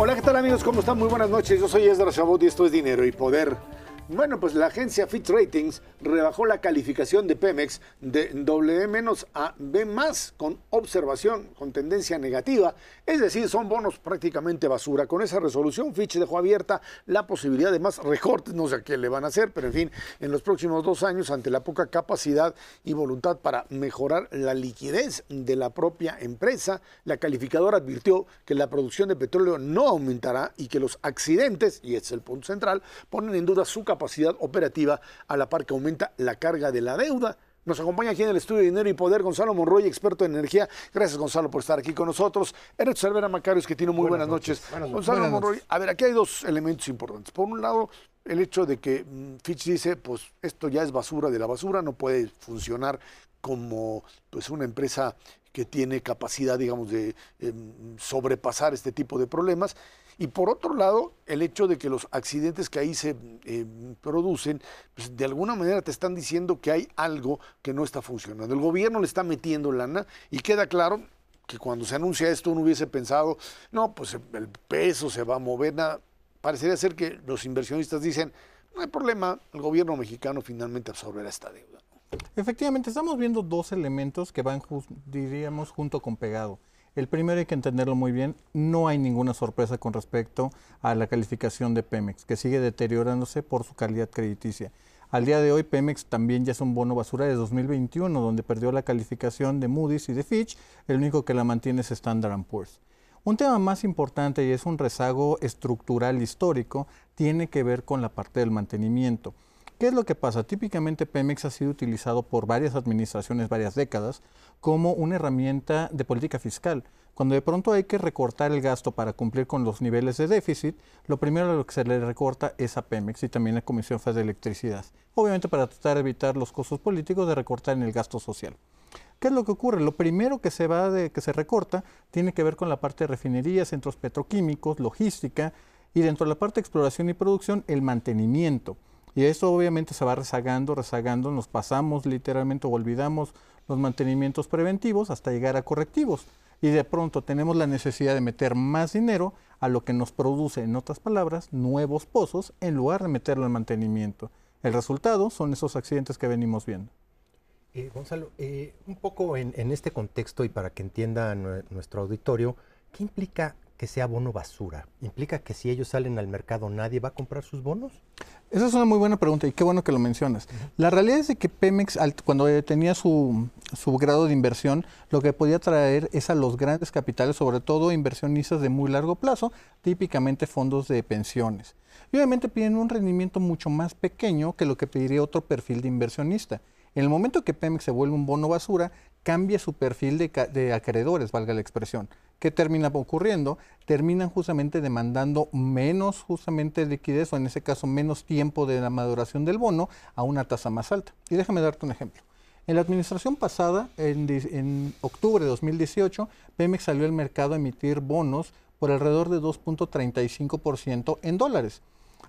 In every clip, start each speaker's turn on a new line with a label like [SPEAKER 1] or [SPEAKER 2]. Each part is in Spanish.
[SPEAKER 1] Hola, ¿qué tal amigos? ¿Cómo están? Muy buenas noches. Yo soy Esdras Chabot y esto es Dinero y Poder. Bueno, pues la agencia Fitch Ratings rebajó la calificación de Pemex de W- a B+, con observación, con tendencia negativa. Es decir, son bonos prácticamente basura. Con esa resolución, Fitch dejó abierta la posibilidad de más recortes. No sé a qué le van a hacer, pero en fin, en los próximos dos años, ante la poca capacidad y voluntad para mejorar la liquidez de la propia empresa, la calificadora advirtió que la producción de petróleo no aumentará y que los accidentes, y este es el punto central, ponen en duda su capacidad operativa a la par que aumenta la carga de la deuda. Nos acompaña aquí en el estudio de Dinero y Poder Gonzalo Monroy, experto en energía. Gracias, Gonzalo, por estar aquí con nosotros. Ernesto Cervera Macarios, que tiene muy buenas, noches. Gonzalo
[SPEAKER 2] Buenas
[SPEAKER 1] Monroy,
[SPEAKER 2] noches.
[SPEAKER 1] a ver, aquí hay dos elementos importantes. Por un lado, el hecho de que mm, Fitch dice, pues esto ya es basura de la basura, no puede funcionar como pues una empresa que tiene capacidad, digamos, de em, sobrepasar este tipo de problemas. Y por otro lado, el hecho de que los accidentes que ahí se em, producen, pues de alguna manera te están diciendo que hay algo que no está funcionando. El gobierno le está metiendo lana y queda claro que cuando se anuncia esto uno hubiese pensado, no, pues el peso se va a mover, nada. Parecería ser que los inversionistas dicen, no hay problema, el gobierno mexicano finalmente absorberá esta deuda.
[SPEAKER 2] Efectivamente, estamos viendo dos elementos que van, diríamos, junto con pegado. El primero hay que entenderlo muy bien, no hay ninguna sorpresa con respecto a la calificación de Pemex, que sigue deteriorándose por su calidad crediticia. Al día de hoy, Pemex también ya es un bono basura de 2021, donde perdió la calificación de Moody's y de Fitch, el único que la mantiene es Standard Poor's. Un tema más importante y es un rezago estructural histórico, tiene que ver con la parte del mantenimiento. ¿Qué es lo que pasa? Típicamente Pemex ha sido utilizado por varias administraciones, varias décadas, como una herramienta de política fiscal. Cuando de pronto hay que recortar el gasto para cumplir con los niveles de déficit, lo primero lo que se le recorta es a Pemex y también a la Comisión Federal de Electricidad. Obviamente para tratar de evitar los costos políticos de recortar en el gasto social. ¿Qué es lo que ocurre? Lo primero que se va de que se recorta tiene que ver con la parte de refinerías, centros petroquímicos, logística y dentro de la parte de exploración y producción el mantenimiento. Y esto obviamente se va rezagando, rezagando, nos pasamos literalmente o olvidamos los mantenimientos preventivos hasta llegar a correctivos. Y de pronto tenemos la necesidad de meter más dinero a lo que nos produce, en otras palabras, nuevos pozos en lugar de meterlo en mantenimiento. El resultado son esos accidentes que venimos viendo.
[SPEAKER 3] Eh, Gonzalo, eh, un poco en, este contexto y para que entienda nue- nuestro auditorio, ¿qué implica que sea bono basura? ¿Implica que si ellos salen al mercado nadie va a comprar sus bonos?
[SPEAKER 2] Esa es una muy buena pregunta y qué bueno que lo mencionas. La realidad es de que Pemex, cuando tenía su, su grado de inversión, lo que podía traer es a los grandes capitales, sobre todo inversionistas de muy largo plazo, típicamente fondos de pensiones. Y obviamente piden un rendimiento mucho más pequeño que lo que pediría otro perfil de inversionista. En el momento que Pemex se vuelve un bono basura, cambia su perfil de acreedores, valga la expresión. ¿Qué termina ocurriendo? Terminan justamente demandando menos justamente liquidez o en ese caso menos tiempo de la maduración del bono a una tasa más alta. Y déjame darte un ejemplo. En la administración pasada, en, octubre de 2018, Pemex salió al mercado a emitir bonos por alrededor de 2.35% en dólares.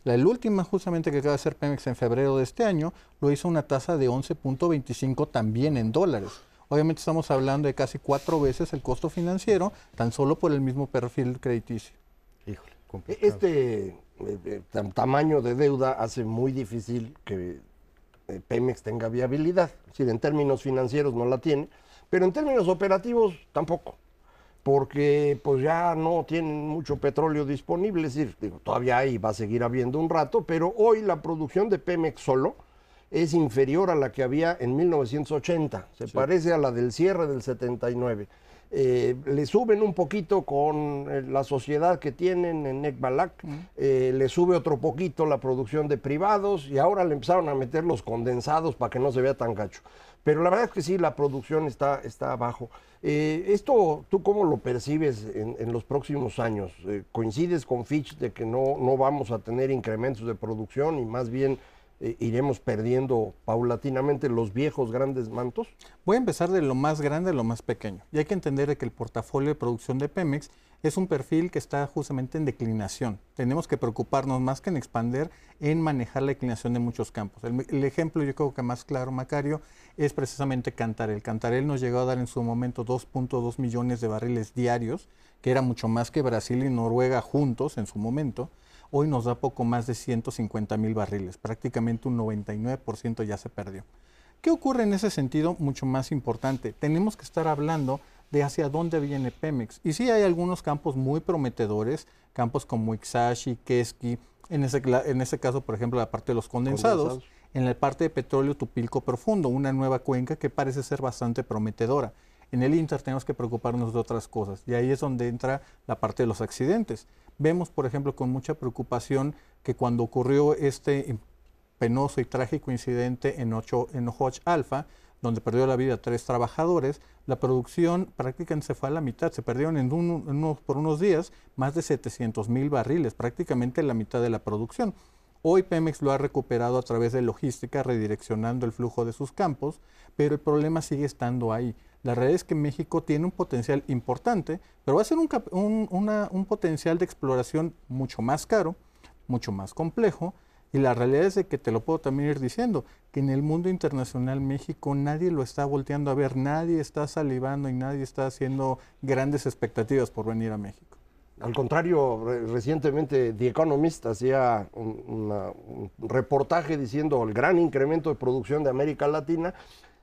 [SPEAKER 2] La última justamente que acaba de hacer Pemex en febrero de este año lo hizo a una tasa de 11.25 también en dólares. Obviamente estamos hablando de casi cuatro veces el costo financiero, tan solo por el mismo perfil crediticio.
[SPEAKER 3] Híjole,
[SPEAKER 4] E-
[SPEAKER 3] complicado.
[SPEAKER 4] Este eh, eh, tam- tamaño de deuda hace muy difícil que eh, Pemex tenga viabilidad. Es decir, en términos financieros no la tiene, pero en términos operativos tampoco, porque pues ya no tienen mucho petróleo disponible. Es decir, digo, todavía hay, va a seguir habiendo un rato, pero hoy la producción de Pemex solo es inferior a la que había en 1980. Se parece a la del cierre del 79. Eh, le suben un poquito con eh, la sociedad que tienen en Necbalac, eh, le sube otro poquito la producción de privados y ahora le empezaron a meter los condensados para que no se vea tan gacho. Pero la verdad es que sí, la producción está, está abajo. ¿Esto tú cómo lo percibes en, en los próximos años? ¿Coincides con Fitch de que no, no vamos a tener incrementos de producción y más bien eh, iremos perdiendo paulatinamente los viejos grandes mantos?
[SPEAKER 2] Voy a empezar de lo más grande a lo más pequeño. Y hay que entender que el portafolio de producción de Pemex es un perfil que está justamente en declinación. Tenemos que preocuparnos más que en expander, en manejar la declinación de muchos campos. El, ejemplo, yo creo que más claro, Macario, es precisamente Cantarel. Cantarel nos llegó a dar en su momento 2.2 millones de barriles diarios, que era mucho más que Brasil y Noruega juntos en su momento. Hoy nos da poco más de 150 mil barriles, prácticamente un 99% ya se perdió. ¿Qué ocurre en ese sentido? Mucho más importante. Tenemos que estar hablando de hacia dónde viene Pemex. Y sí hay algunos campos muy prometedores, campos como Ixashi, Keski, en ese, en ese caso, por ejemplo, la parte de los condensados, en la parte de petróleo Tupilco Profundo, una nueva cuenca que parece ser bastante prometedora. En el Inter tenemos que preocuparnos de otras cosas y ahí es donde entra la parte de los accidentes. Vemos, por ejemplo, con mucha preocupación que cuando ocurrió este penoso y trágico incidente en, Ocho, en Alpha, donde perdió la vida tres trabajadores, la producción prácticamente se fue a la mitad, se perdieron en, unos, por unos días más de 700 mil barriles, prácticamente la mitad de la producción. Hoy Pemex lo ha recuperado a través de logística, redireccionando el flujo de sus campos, pero el problema sigue estando ahí. La realidad es que México tiene un potencial importante, pero va a ser un, un potencial de exploración mucho más caro, mucho más complejo, y la realidad es de que te lo puedo también ir diciendo, que en el mundo internacional México nadie lo está volteando a ver, nadie está salivando y nadie está haciendo grandes expectativas por venir a México.
[SPEAKER 4] Al contrario, recientemente The Economist hacía un, reportaje diciendo el gran incremento de producción de América Latina.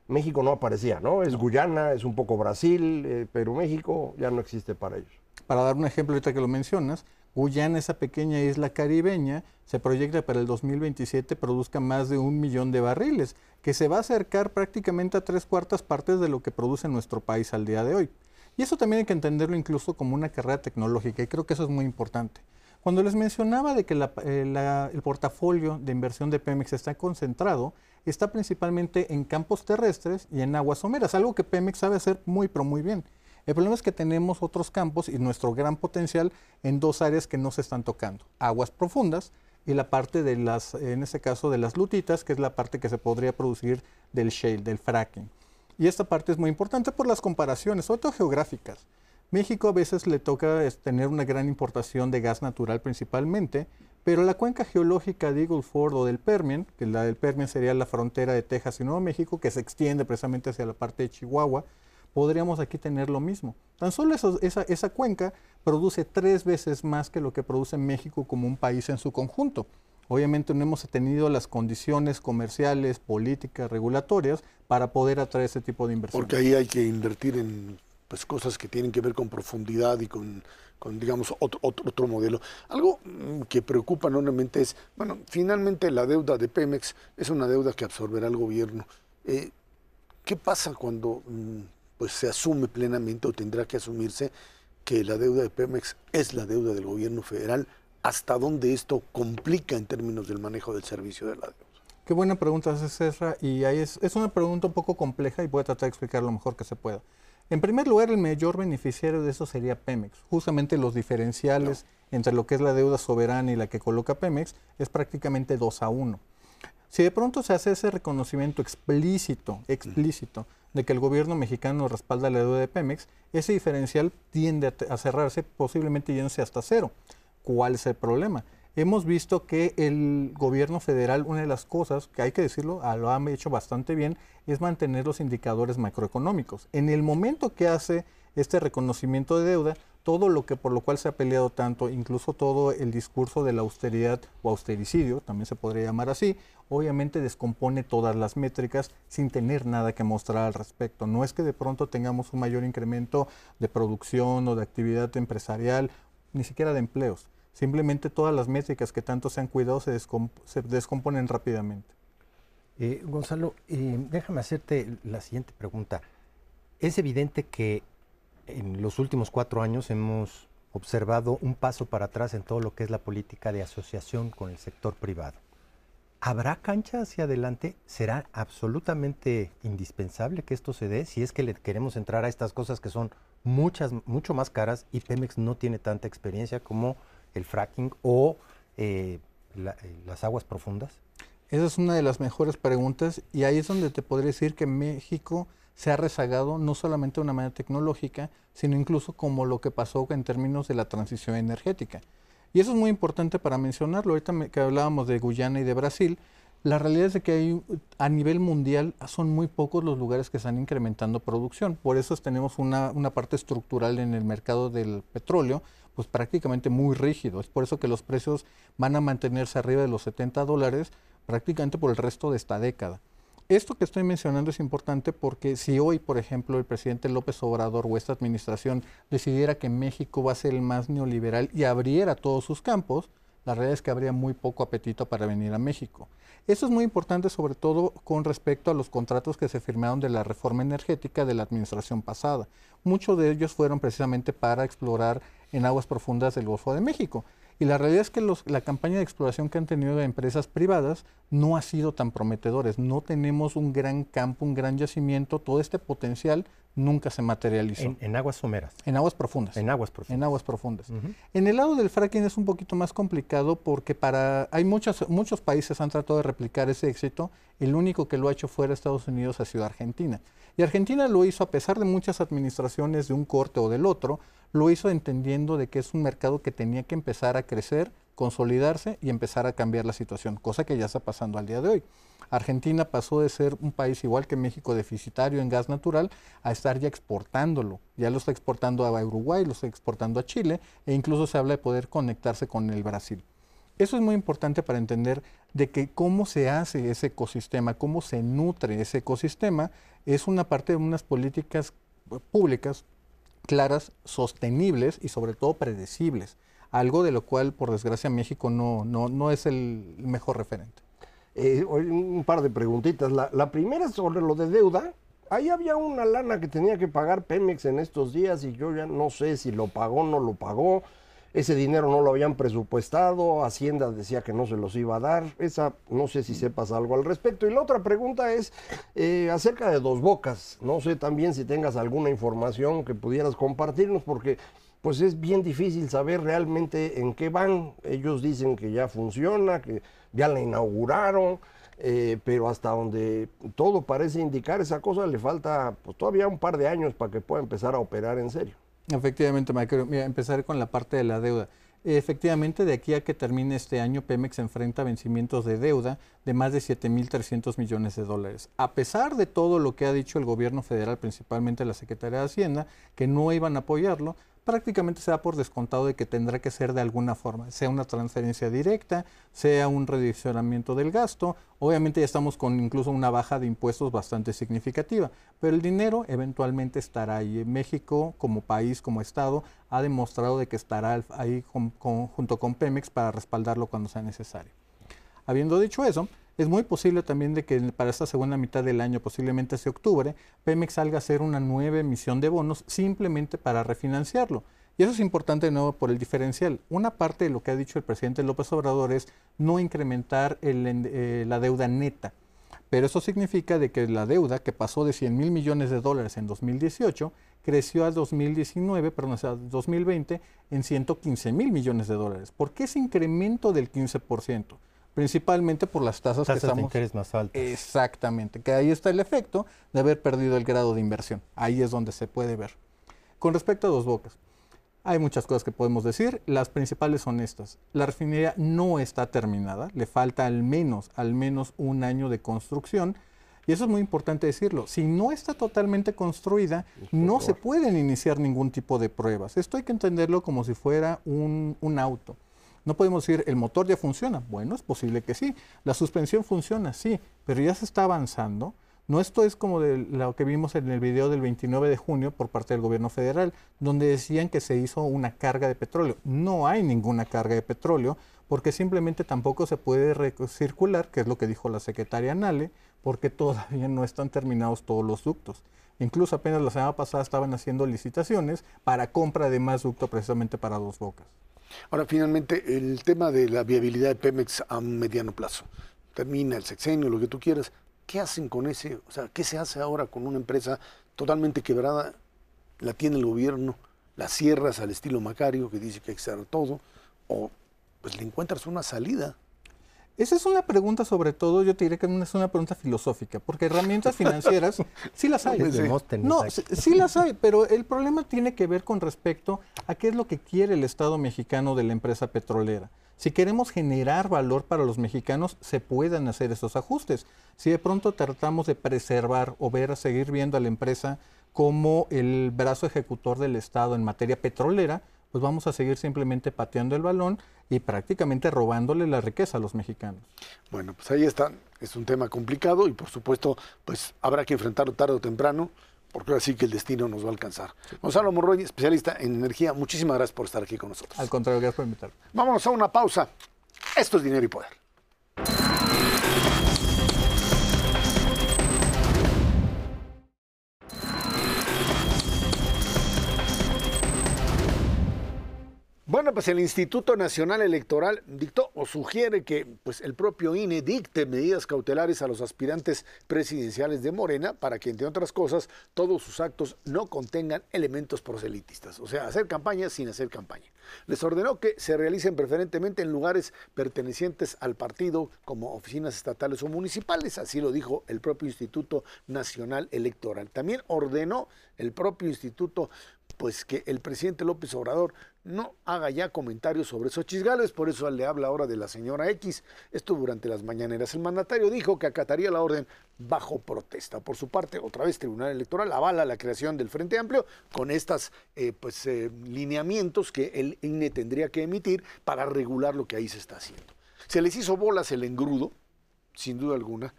[SPEAKER 4] México no aparecía, ¿no? Es Guyana, es un poco Brasil, eh, pero México ya no existe para ellos.
[SPEAKER 2] Para dar un ejemplo ahorita que lo mencionas, Guyana, esa pequeña isla caribeña, se proyecta para el 2027 produzca más de un millón de barriles, que se va a acercar prácticamente a tres cuartas partes de lo que produce nuestro país al día de hoy. Y eso también hay que entenderlo incluso como una carrera tecnológica, y creo que eso es muy importante. Cuando les mencionaba de que eh, el portafolio de inversión de Pemex está concentrado, está principalmente en campos terrestres y en aguas someras, algo que Pemex sabe hacer muy, pero muy bien. El problema es que tenemos otros campos y nuestro gran potencial en dos áreas que no se están tocando. Aguas profundas y la parte de las, en este caso, de las lutitas, que es la parte que se podría producir del shale, del fracking. Y esta parte es muy importante por las comparaciones, sobre todo geográficas. México a veces le toca tener una gran importación de gas natural principalmente, pero la cuenca geológica de Eagle Ford o del Permian, que la del Permian sería la frontera de Texas y Nuevo México, que se extiende precisamente hacia la parte de Chihuahua, podríamos aquí tener lo mismo. Tan solo esa, esa cuenca produce tres veces más que lo que produce México como un país en su conjunto. Obviamente no hemos tenido las condiciones comerciales, políticas, regulatorias para poder atraer ese tipo de inversión.
[SPEAKER 1] Porque ahí hay que invertir en pues, cosas que tienen que ver con profundidad y con, digamos, otro, otro, modelo. Algo mm, que preocupa enormemente es, bueno, finalmente la deuda de Pemex es una deuda que absorberá el gobierno. Eh, ¿Qué pasa cuando mm, pues se asume plenamente o tendrá que asumirse que la deuda de Pemex es la deuda del gobierno federal, hasta dónde esto complica en términos del manejo del servicio de la deuda.
[SPEAKER 2] Qué buena pregunta hace César y ahí es, es una pregunta un poco compleja y voy a tratar de explicar lo mejor que se pueda. En primer lugar, el mayor beneficiario de eso sería Pemex. Justamente los diferenciales entre lo que es la deuda soberana y la que coloca Pemex es prácticamente 2 a 1. Si de pronto se hace ese reconocimiento explícito, explícito, de que el gobierno mexicano respalda la deuda de Pemex, ese diferencial tiende a, cerrarse, posiblemente yéndose hasta cero. ¿Cuál es el problema? Hemos visto que el gobierno federal, una de las cosas que hay que decirlo, ah, lo han hecho bastante bien, es mantener los indicadores macroeconómicos. En el momento que hace este reconocimiento de deuda, todo lo que por lo cual se ha peleado tanto, incluso todo el discurso de la austeridad o austericidio, también se podría llamar así, obviamente descompone todas las métricas sin tener nada que mostrar al respecto. No es que de pronto tengamos un mayor incremento de producción o de actividad empresarial, ni siquiera de empleos. Simplemente todas las métricas que tanto se han cuidado se, descomponen rápidamente.
[SPEAKER 3] Eh, Gonzalo, eh, déjame hacerte la siguiente pregunta. Es evidente que en los últimos cuatro años hemos observado un paso para atrás en todo lo que es la política de asociación con el sector privado. ¿Habrá cancha hacia adelante? ¿Será absolutamente indispensable que esto se dé si es que le queremos entrar a estas cosas que son muchas, mucho más caras y Pemex no tiene tanta experiencia como el fracking o eh, eh, las aguas profundas?
[SPEAKER 2] Esa es una de las mejores preguntas y ahí es donde te podría decir que México se ha rezagado no solamente de una manera tecnológica, sino incluso como lo que pasó en términos de la transición energética. Y eso es muy importante para mencionarlo. Ahorita que hablábamos de Guyana y de Brasil, la realidad es que hay, a nivel mundial son muy pocos los lugares que están incrementando producción. Por eso tenemos una, una, parte estructural en el mercado del petróleo, pues prácticamente muy rígido. Es por eso que los precios van a mantenerse arriba de los 70 dólares prácticamente por el resto de esta década. Esto que estoy mencionando es importante porque si hoy, por ejemplo, el presidente López Obrador o esta administración decidiera que México va a ser el más neoliberal y abriera todos sus campos, la realidad es que habría muy poco apetito para venir a México. Eso es muy importante sobre todo con respecto a los contratos que se firmaron de la reforma energética de la administración pasada. Muchos de ellos fueron precisamente para explorar en aguas profundas del Golfo de México. Y la realidad es que la campaña de exploración que han tenido de empresas privadas no ha sido tan prometedores. No tenemos un gran campo, un gran yacimiento, todo este potencial nunca se materializó.
[SPEAKER 3] En, aguas someras.
[SPEAKER 2] En aguas profundas.
[SPEAKER 3] En aguas profundas.
[SPEAKER 2] En aguas profundas. En el lado del fracking es un poquito más complicado porque para hay muchos muchos países han tratado de replicar ese éxito. El único que lo ha hecho fuera Estados Unidos ha sido Argentina. Y Argentina lo hizo a pesar de muchas administraciones de un corte o del otro, lo hizo entendiendo de que es un mercado que tenía que empezar a crecer, consolidarse y empezar a cambiar la situación, cosa que ya está pasando al día de hoy. Argentina pasó de ser un país igual que México deficitario en gas natural a estar ya exportándolo. Ya lo está exportando a Uruguay, lo está exportando a Chile e incluso se habla de poder conectarse con el Brasil. Eso es muy importante para entender de que cómo se hace ese ecosistema, cómo se nutre ese ecosistema, es una parte de unas políticas públicas claras, sostenibles y sobre todo predecibles. Algo de lo cual, por desgracia, México no, no, no es el mejor referente.
[SPEAKER 4] Eh, un par de preguntitas. La, la primera sobre lo de deuda. Ahí había una lana que tenía que pagar Pemex en estos días y yo ya no sé si lo pagó o no lo pagó. Ese dinero no lo habían presupuestado, Hacienda decía que no se los iba a dar. Esa, no sé si sepas algo al respecto. Y la otra pregunta es eh, acerca de Dos Bocas. No sé también si tengas alguna información que pudieras compartirnos, porque pues es bien difícil saber realmente en qué van. Ellos dicen que ya funciona, que ya la inauguraron. Eh, pero hasta donde todo parece indicar esa cosa le falta pues, todavía un par de años para que pueda empezar a operar en serio.
[SPEAKER 2] Efectivamente, Michael. Mira, empezar con la parte de la deuda. Efectivamente, de aquí a que termine este año, Pemex enfrenta vencimientos de deuda de más de 7.300 millones de dólares. A pesar de todo lo que ha dicho el gobierno federal, principalmente la Secretaría de Hacienda, que no iban a apoyarlo, prácticamente se da por descontado de que tendrá que ser de alguna forma, sea una transferencia directa, sea un redireccionamiento del gasto. Obviamente ya estamos con incluso una baja de impuestos bastante significativa, pero el dinero eventualmente estará ahí. México como país, como Estado, ha demostrado de que estará ahí junto con Pemex para respaldarlo cuando sea necesario. Habiendo dicho eso, es muy posible también de que para esta segunda mitad del año, posiblemente hacia octubre, Pemex salga a hacer una nueva emisión de bonos simplemente para refinanciarlo. Y eso es importante de nuevo por el diferencial. Una parte de lo que ha dicho el presidente López Obrador es no incrementar eh, la deuda neta. Pero eso significa de que la deuda que pasó de 100 mil millones de dólares en 2018 creció a 2019, perdón, a 2020 en 115 mil millones de dólares. ¿Por qué ese incremento del 15%? Principalmente por las tasas,
[SPEAKER 3] que
[SPEAKER 2] estamos...
[SPEAKER 3] de interés más altas.
[SPEAKER 2] Exactamente, que ahí está el efecto de haber perdido el grado de inversión. Ahí es donde se puede ver. Con respecto a Dos Bocas, hay muchas cosas que podemos decir. Las principales son estas. La refinería no está terminada, le falta al menos, al menos un año de construcción. Y eso es muy importante decirlo. Si no está totalmente construida, no se pueden iniciar ningún tipo de pruebas. Esto hay que entenderlo como si fuera un, un auto. No podemos decir, el motor ya funciona. Bueno, es posible que sí. La suspensión funciona, sí, pero ya se está avanzando. No esto es como de lo que vimos en el video del 29 de junio por parte del gobierno federal, donde decían que se hizo una carga de petróleo. No hay ninguna carga de petróleo porque simplemente tampoco se puede circular, que es lo que dijo la secretaria Nale, porque todavía no están terminados todos los ductos. Incluso apenas la semana pasada estaban haciendo licitaciones para compra de más ducto precisamente para dos bocas.
[SPEAKER 1] Ahora, finalmente, el tema de la viabilidad de Pemex a mediano plazo. Termina el sexenio, lo que tú quieras. ¿Qué hacen con ese? O sea, ¿qué se hace ahora con una empresa totalmente quebrada? La tiene el gobierno, la cierras al estilo Macario, que dice que hay que cerrar todo, o pues le encuentras una salida.
[SPEAKER 2] Esa es una pregunta, sobre todo, yo te diré que es una pregunta filosófica, porque herramientas financieras sí las hay. No, sí las hay, pero el problema tiene que ver con respecto a qué es lo que quiere el Estado mexicano de la empresa petrolera. Si queremos generar valor para los mexicanos, se pueden hacer esos ajustes. Si de pronto tratamos de preservar o ver a seguir viendo a la empresa como el brazo ejecutor del Estado en materia petrolera, pues vamos a seguir simplemente pateando el balón y prácticamente robándole la riqueza a los mexicanos.
[SPEAKER 1] Bueno, pues ahí está. Es un tema complicado y por supuesto, pues habrá que enfrentarlo tarde o temprano, porque ahora sí que el destino nos va a alcanzar. Gonzalo Morroy, especialista en energía, muchísimas gracias por estar aquí con nosotros.
[SPEAKER 2] Al contrario, gracias por invitarme.
[SPEAKER 1] Vámonos a una pausa. Esto es Dinero y Poder. Bueno, pues el Instituto Nacional Electoral dictó o sugiere que pues, el propio INE dicte medidas cautelares a los aspirantes presidenciales de Morena para que, entre otras cosas, todos sus actos no contengan elementos proselitistas, o sea, hacer campaña sin hacer campaña. Les ordenó que se realicen preferentemente en lugares pertenecientes al partido como oficinas estatales o municipales, así lo dijo el propio Instituto Nacional Electoral. También ordenó el propio instituto pues que el presidente López Obrador no haga ya comentarios sobre esos chisgales, por eso le habla ahora de la señora X. Esto durante las mañaneras. El mandatario dijo que acataría la orden bajo protesta. Por su parte, otra vez Tribunal Electoral avala la creación del Frente Amplio con estos eh, pues, eh, lineamientos que el INE tendría que emitir para regular lo que ahí se está haciendo. Se les hizo bolas el engrudo, sin duda alguna.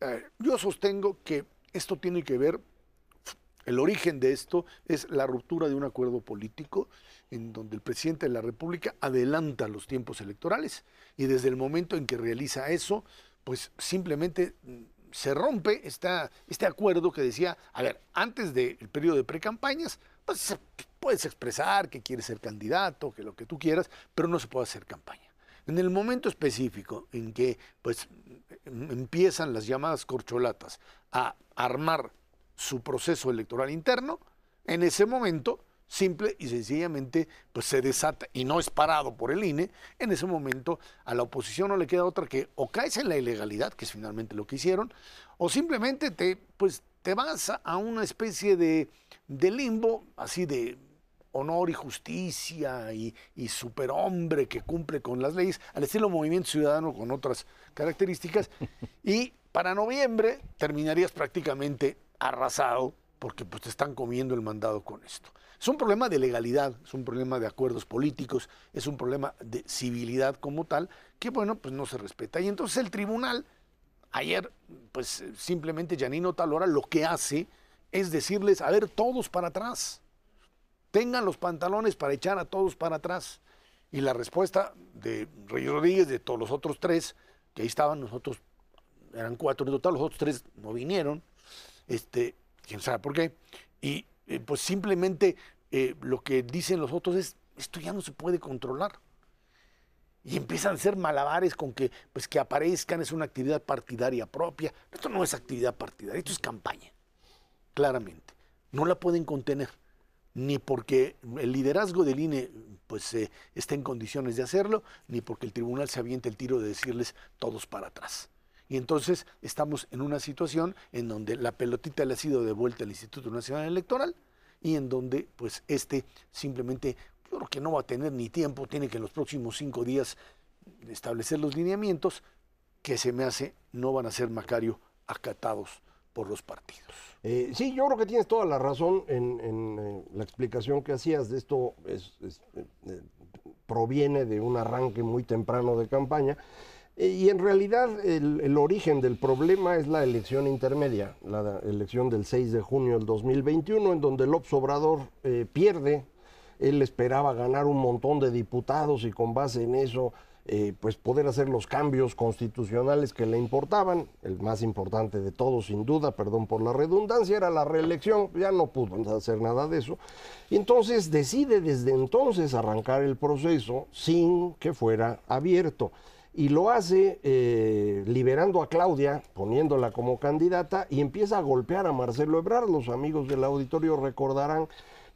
[SPEAKER 1] Eh, yo sostengo que esto tiene que ver el origen de esto es la ruptura de un acuerdo político en donde el presidente de la República adelanta los tiempos electorales y desde el momento en que realiza eso, pues simplemente mm, se rompe esta, este acuerdo que decía, a ver, antes del periodo de precampañas, pues puedes expresar que quieres ser candidato, que lo que tú quieras, pero no se puede hacer campaña. En el momento específico en que pues em, empiezan las llamadas corcholatas a armar su proceso electoral interno, en ese momento, simple y sencillamente, pues se desata, y no es parado por el INE, en ese momento a la oposición no le queda otra que o caes en la ilegalidad, que es finalmente lo que hicieron, o simplemente te, pues, te vas a una especie de, limbo, así de honor y justicia y, y, superhombre que cumple con las leyes, al estilo Movimiento Ciudadano con otras características, y para noviembre terminarías prácticamente arrasado porque pues, te están comiendo el mandado con esto. Es un problema de legalidad, es un problema de acuerdos políticos, es un problema de civilidad como tal, que bueno, pues no se respeta. Y entonces el tribunal, ayer, pues simplemente Janino Talora lo que hace es decirles, a ver, todos para atrás, tengan los pantalones para echar a todos para atrás. Y la respuesta de Rey Rodríguez, de todos los otros tres, que ahí estaban, nosotros eran cuatro en total, los otros tres no vinieron, este, quién sabe por qué, y eh, pues simplemente eh, lo que dicen los otros es, esto ya no se puede controlar. Y empiezan a hacer malabares con que, pues, que aparezcan, es una actividad partidaria propia. Esto no es actividad partidaria, esto es campaña, claramente. No la pueden contener, ni porque el liderazgo del INE pues, eh, está en condiciones de hacerlo, ni porque el tribunal se aviente el tiro de decirles todos para atrás. Y entonces estamos en una situación en donde la pelotita le ha sido devuelta al Instituto Nacional Electoral y en donde pues este simplemente, yo creo que no va a tener ni tiempo, tiene que en los próximos cinco días establecer los lineamientos que se me hace no van a ser, Macario, acatados por los partidos.
[SPEAKER 4] Eh, sí, yo creo que tienes toda la razón en, eh, la explicación que hacías de esto. Es, eh, proviene de un arranque muy temprano de campaña. Eh, y en realidad el, origen del problema es la elección intermedia, la elección del 6 de junio del 2021, en donde López Obrador eh, pierde. Él esperaba ganar un montón de diputados y con base en eso, eh, pues poder hacer los cambios constitucionales que le importaban. El más importante de todos, sin duda, perdón por la redundancia, era la reelección. Ya no pudo hacer nada de eso. Y entonces decide desde entonces arrancar el proceso sin que fuera abierto y lo hace eh, liberando a Claudia, poniéndola como candidata y empieza a golpear a Marcelo Ebrard. Los amigos del auditorio recordarán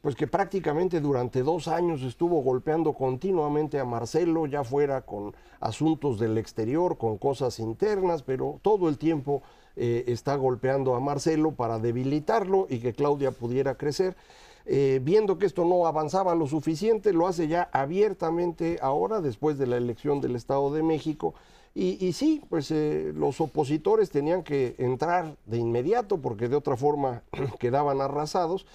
[SPEAKER 4] pues que prácticamente durante dos años estuvo golpeando continuamente a Marcelo, ya fuera con asuntos del exterior, con cosas internas, pero todo el tiempo eh, está golpeando a Marcelo para debilitarlo y que Claudia pudiera crecer. Eh, viendo que esto no avanzaba lo suficiente, lo hace ya abiertamente ahora, después de la elección del Estado de México. Y, y sí, pues eh, los opositores tenían que entrar de inmediato porque de otra forma quedaban arrasados.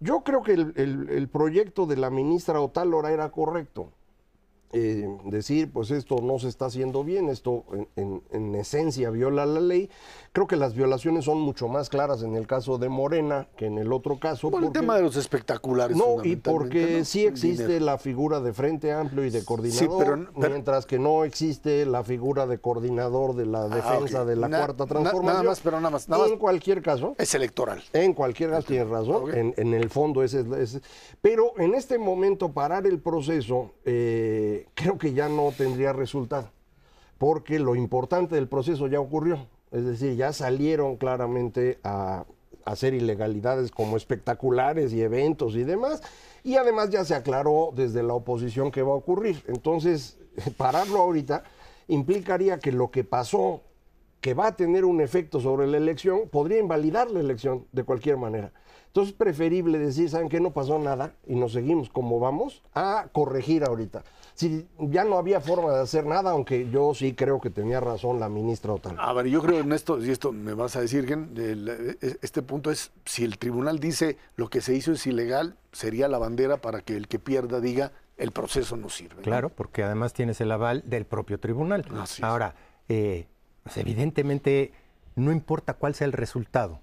[SPEAKER 4] Yo creo que el, el- el proyecto de la ministra Otálora era correcto. Eh, decir, pues esto no se está haciendo bien, esto en, en- en esencia viola la ley. Creo que las violaciones son mucho más claras en el caso de Morena que en el otro caso.
[SPEAKER 1] Por el tema de los espectaculares.
[SPEAKER 4] no, y porque
[SPEAKER 1] ¿no?
[SPEAKER 4] sí existe
[SPEAKER 1] dinero.
[SPEAKER 4] la figura de Frente Amplio y de coordinador,
[SPEAKER 1] pero- pero-
[SPEAKER 4] mientras que no existe la figura de coordinador de la defensa
[SPEAKER 1] Ah, ok.
[SPEAKER 4] de la
[SPEAKER 1] Na-
[SPEAKER 4] Cuarta
[SPEAKER 1] na-
[SPEAKER 4] Transformación.
[SPEAKER 1] nada más, pero nada más, nada
[SPEAKER 4] en
[SPEAKER 1] más.
[SPEAKER 4] cualquier caso,
[SPEAKER 1] Es electoral.
[SPEAKER 4] en cualquier caso tienes razón, en, en el fondo ese es, Pero en este momento parar el proceso eh, creo que ya no tendría resultado, porque lo importante del proceso ya ocurrió. Es decir, ya salieron claramente a hacer ilegalidades como espectaculares y eventos y demás, y además ya se aclaró desde la oposición que va a ocurrir. Entonces, pararlo ahorita implicaría que lo que pasó que va a tener un efecto sobre la elección, podría invalidar la elección de cualquier manera. Entonces es preferible decir, ¿saben qué? No pasó nada y nos seguimos como vamos, a corregir ahorita. Si ya no había forma de hacer nada, aunque yo sí creo que tenía razón la ministra Otal.
[SPEAKER 1] A ver, yo creo en esto, y esto me vas a decir, Gen, el- este punto es, si el tribunal dice lo que se hizo es ilegal, sería la bandera para que el que pierda diga el proceso no sirve. ¿no?
[SPEAKER 3] Claro, porque además tienes el aval del propio tribunal.
[SPEAKER 1] Así.
[SPEAKER 3] Ahora, eh, pues evidentemente, no importa cuál sea el resultado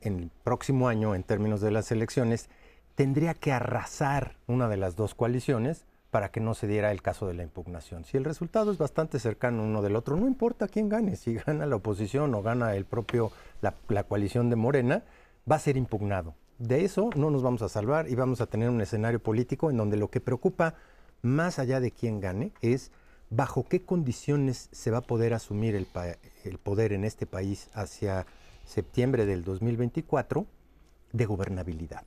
[SPEAKER 3] en el próximo año en términos de las elecciones, tendría que arrasar una de las dos coaliciones para que no se diera el caso de la impugnación. Si el resultado es bastante cercano uno del otro, no importa quién gane, si gana la oposición o gana el propio la, la coalición de Morena, va a ser impugnado. De eso no nos vamos a salvar y vamos a tener un escenario político en donde lo que preocupa más allá de quién gane es bajo qué condiciones se va a poder asumir el, el poder en este país hacia septiembre del 2024 de gobernabilidad.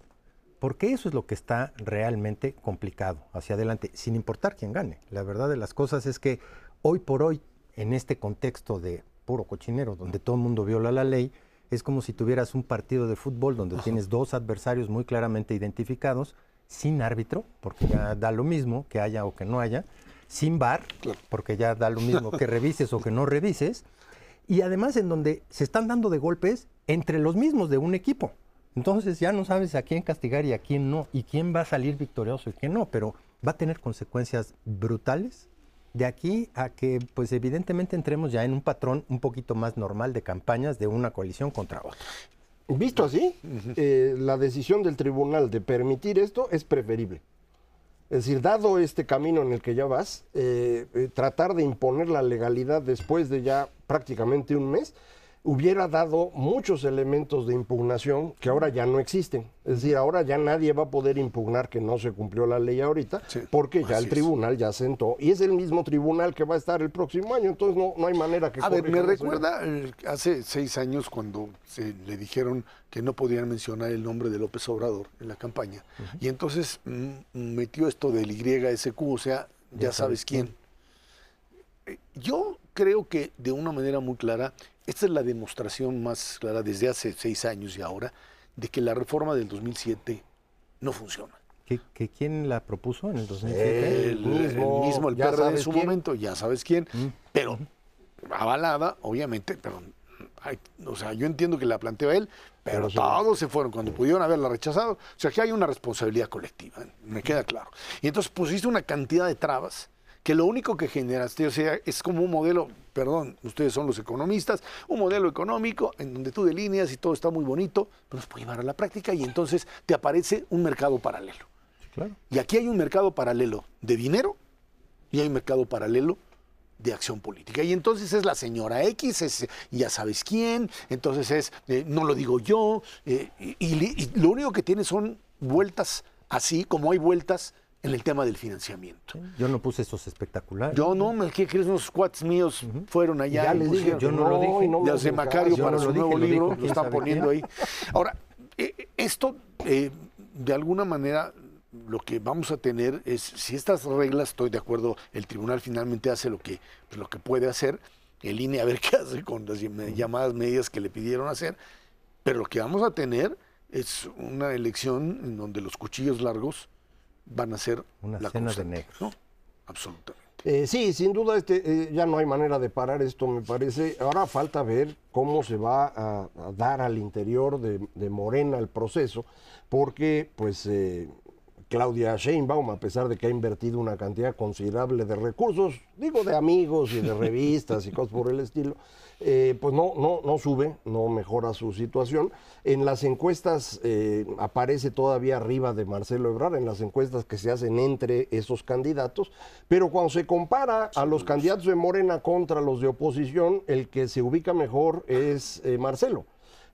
[SPEAKER 3] Porque eso es lo que está realmente complicado hacia adelante, sin importar quién gane. La verdad de las cosas es que hoy por hoy, en este contexto de puro cochinero, donde todo el mundo viola la ley, es como si tuvieras un partido de fútbol donde tienes dos adversarios muy claramente identificados, sin árbitro, porque ya da lo mismo que haya o que no haya, sin bar, porque ya da lo mismo que revises o que no revises, y además en donde se están dando de golpes entre los mismos de un equipo. Entonces ya no sabes a quién castigar y a quién no, y quién va a salir victorioso y quién no, pero va a tener consecuencias brutales de aquí a que, pues evidentemente entremos ya en un patrón un poquito más normal de campañas de una coalición contra otra.
[SPEAKER 4] Visto así, eh, la decisión del tribunal de permitir esto es preferible. Es decir, dado este camino en el que ya vas, eh, eh, tratar de imponer la legalidad después de ya prácticamente un mes hubiera dado muchos elementos de impugnación que ahora ya no existen. Es decir, ahora ya nadie va a poder impugnar que no se cumplió la ley ahorita,
[SPEAKER 1] Sí,
[SPEAKER 4] porque ya el
[SPEAKER 1] es.
[SPEAKER 4] tribunal ya sentó. Y es el mismo tribunal que va a estar el próximo año, entonces no, no hay manera que...
[SPEAKER 1] A ver, me recuerda hace seis años cuando se le dijeron que no podían mencionar el nombre de López Obrador en la campaña. Y entonces mm, metió esto del YSQ, o sea, ya, sabes quién. Eh, Yo creo que de una manera muy clara, esta es la demostración más clara desde hace seis años y ahora, de que la reforma del 2007 no funciona.
[SPEAKER 3] ¿Qué, qué- quién la propuso en el 2007?
[SPEAKER 1] El
[SPEAKER 4] mismo,
[SPEAKER 1] el mismo, el PRD en su
[SPEAKER 4] quién.
[SPEAKER 1] momento, ya sabes quién, pero avalada, obviamente, pero hay- o sea, yo entiendo que la planteó él, pero,
[SPEAKER 4] Pero sí.
[SPEAKER 1] todos se fueron cuando pudieron haberla rechazado. O sea, que hay una responsabilidad colectiva, me queda claro. Y entonces pusiste una cantidad de trabas que lo único que generaste, o sea, es como un modelo, perdón, ustedes son los economistas, un modelo económico en donde tú delineas y todo está muy bonito, pero no se puede llevar a la práctica y entonces te aparece un mercado paralelo.
[SPEAKER 3] Claro.
[SPEAKER 1] Y aquí hay un mercado paralelo de dinero y hay un mercado paralelo de acción política. Y entonces es la señora X, es ya sabes quién, entonces es, eh, no lo digo yo, eh, y, y- y lo único que tiene son vueltas así como hay vueltas en el tema del financiamiento.
[SPEAKER 3] Yo no puse esos espectaculares.
[SPEAKER 1] Yo no, me- ¿qué crees? Unos cuates míos fueron allá.
[SPEAKER 4] Ya
[SPEAKER 1] y
[SPEAKER 4] les dije,
[SPEAKER 3] yo no lo dije.
[SPEAKER 4] y no
[SPEAKER 1] sé,
[SPEAKER 4] hacen
[SPEAKER 1] Macario para
[SPEAKER 3] no
[SPEAKER 1] su
[SPEAKER 3] lo
[SPEAKER 1] nuevo
[SPEAKER 3] dije, lo
[SPEAKER 1] libro,
[SPEAKER 3] dijo
[SPEAKER 1] lo están poniendo ahí. Ahora, eh, esto, eh, de alguna manera lo que vamos a tener es, si estas reglas, estoy de acuerdo, el tribunal finalmente hace lo que, pues, lo que puede hacer, el INE a ver qué hace con las llamadas medidas que le pidieron hacer, pero lo que vamos a tener es una elección en donde los cuchillos largos van a ser
[SPEAKER 3] Una
[SPEAKER 1] la
[SPEAKER 3] cena de negros.
[SPEAKER 1] ¿no? Absolutamente.
[SPEAKER 4] Eh, sí, sin duda este, eh, ya no hay manera de parar esto, me parece. Ahora falta ver cómo se va a, a dar al interior de, de Morena el proceso, porque pues eh, Claudia Sheinbaum, a pesar de que ha invertido una cantidad considerable de recursos, digo de amigos y de revistas y cosas por el estilo, eh, pues no, no, no sube, no mejora su situación. En las encuestas eh, aparece todavía arriba de Marcelo Ebrard, en las encuestas que se hacen entre esos candidatos, pero cuando se compara a los candidatos de Morena contra los de oposición, el que se ubica mejor es eh, Marcelo.